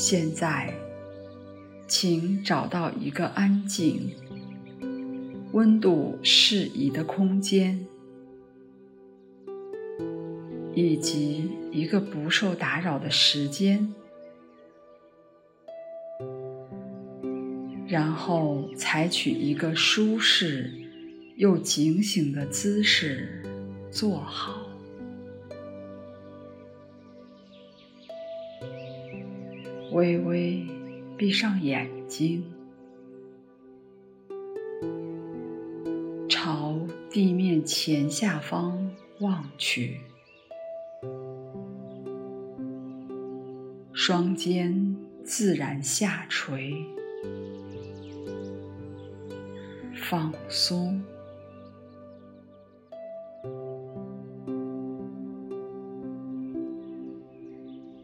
现在，请找到一个安静、温度适宜的空间，以及一个不受打扰的时间，然后采取一个舒适又警醒的姿势坐好。微微闭上眼睛，朝地面前下方望去，双肩自然下垂，放松，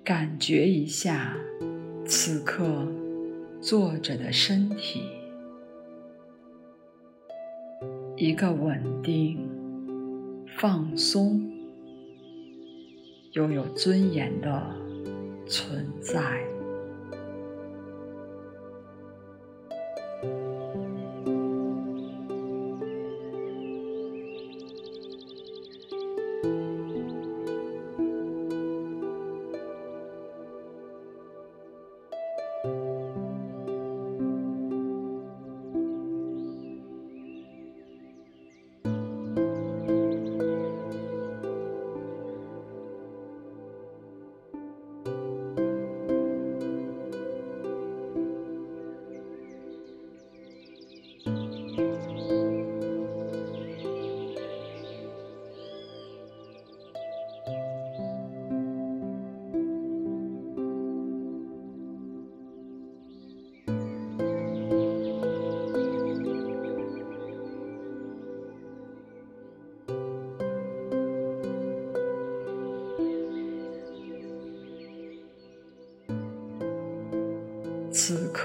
感觉一下。此刻坐着的身体，一个稳定、放松又有尊严的存在。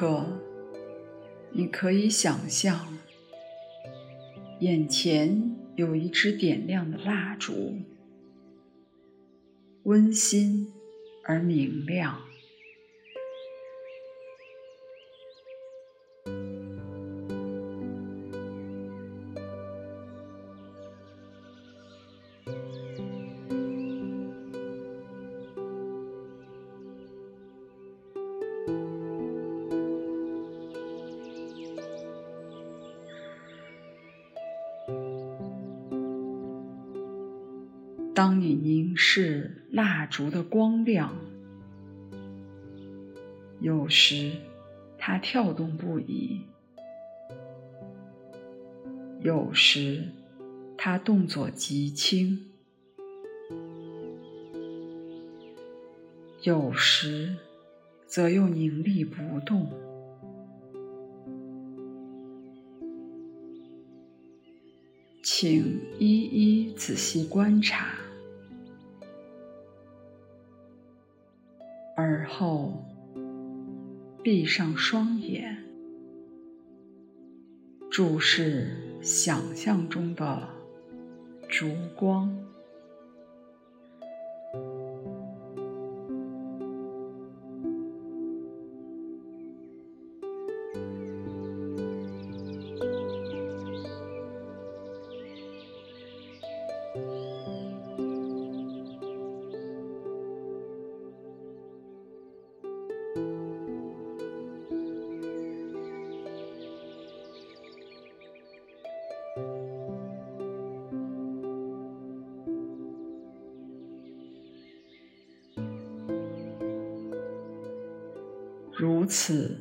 可，你可以想象，眼前有一支点亮的蜡烛，温馨而明亮。当你凝视蜡烛的光亮，有时它跳动不已，有时它动作极轻，有时则又凝立不动。请一一仔细观察。而后，闭上双眼，注视想象中的烛光。此，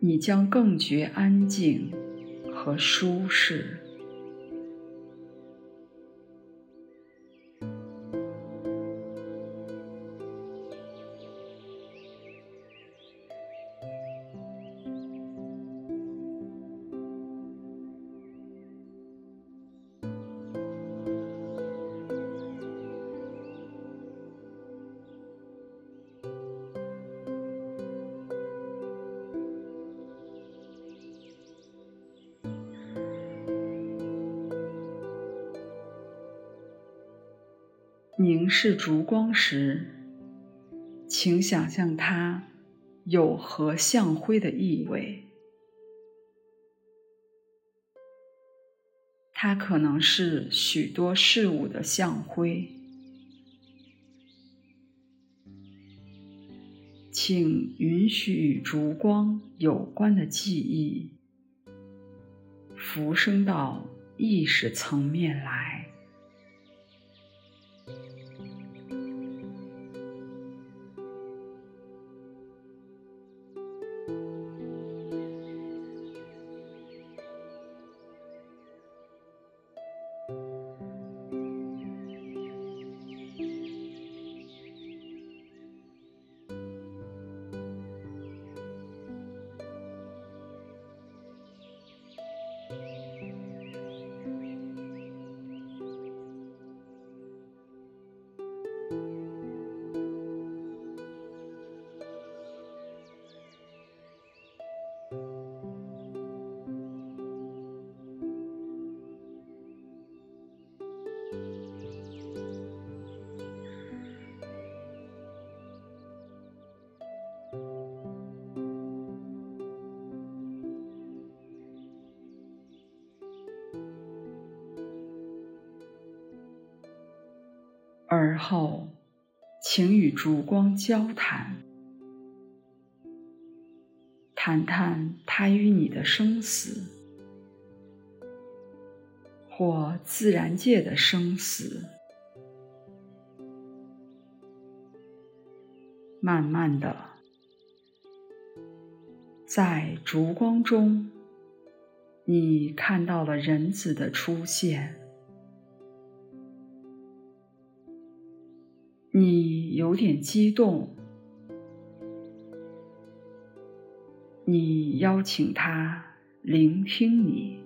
你将更觉安静和舒适。凝视烛光时，请想象它有何象辉的意味。它可能是许多事物的象辉。请允许与烛光有关的记忆浮升到意识层面来。而后，请与烛光交谈，谈谈他与你的生死，或自然界的生死。慢慢的，在烛光中，你看到了人子的出现。你有点激动，你邀请他聆听你。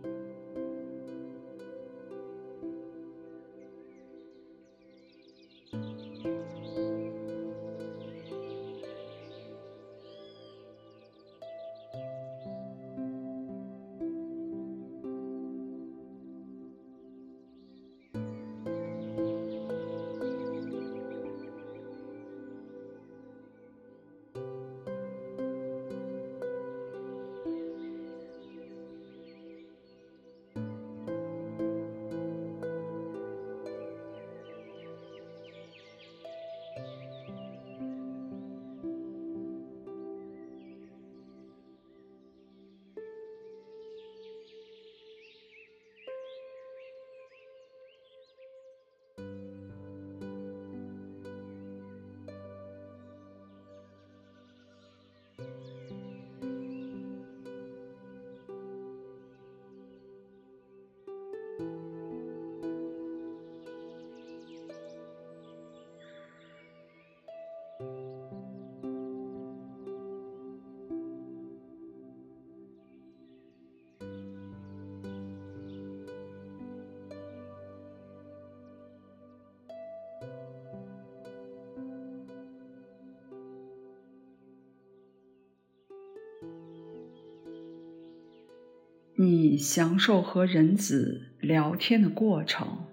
你享受和人子聊天的过程，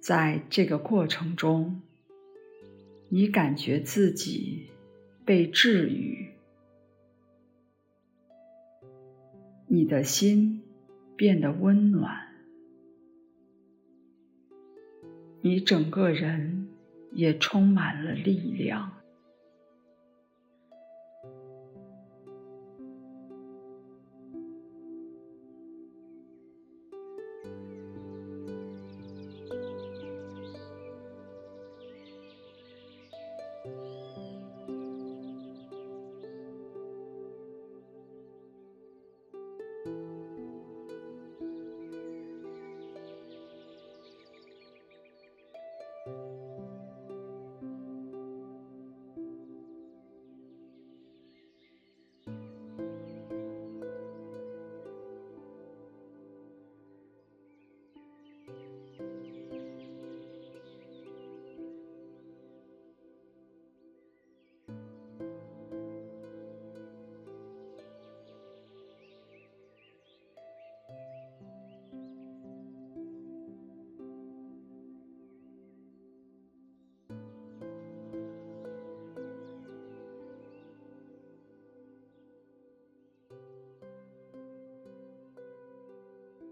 在这个过程中，你感觉自己被治愈，你的心变得温暖，你整个人也充满了力量。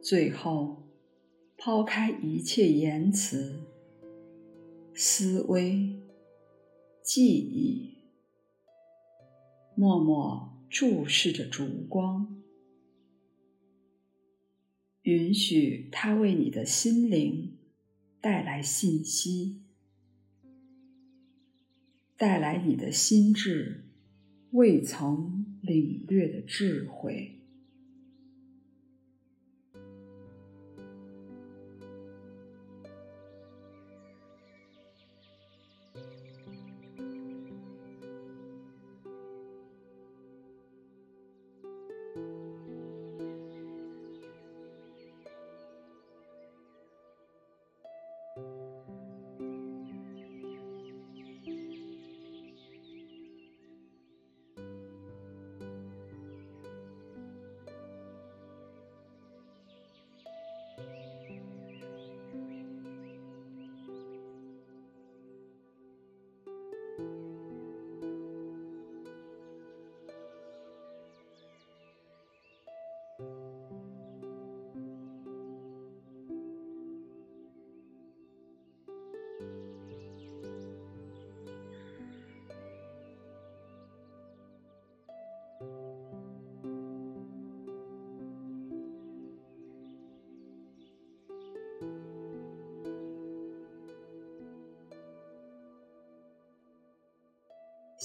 最后，抛开一切言辞、思维、记忆，默默注视着烛光，允许它为你的心灵带来信息，带来你的心智未曾领略的智慧。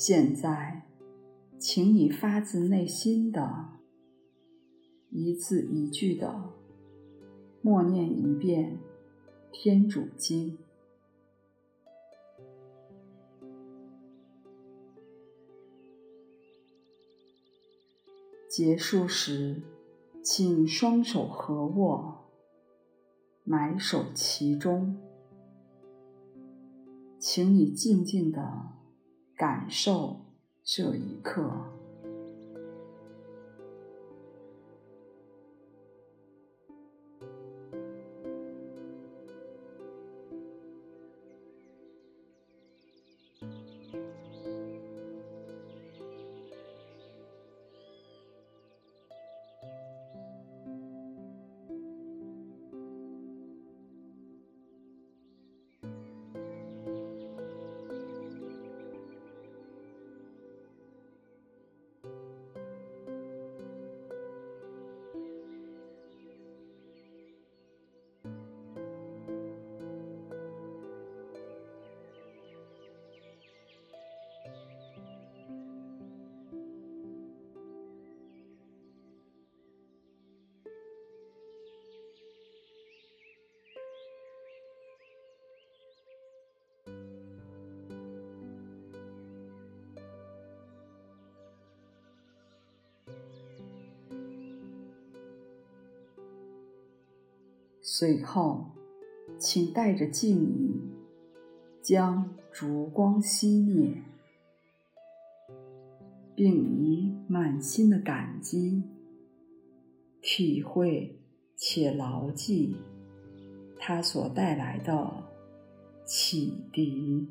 现在，请你发自内心的、一字一句的默念一遍《天主经》。结束时，请双手合握，埋首其中。请你静静的。感受这一刻。随后，请带着敬意，将烛光熄灭，并以满心的感激，体会且牢记它所带来的启迪。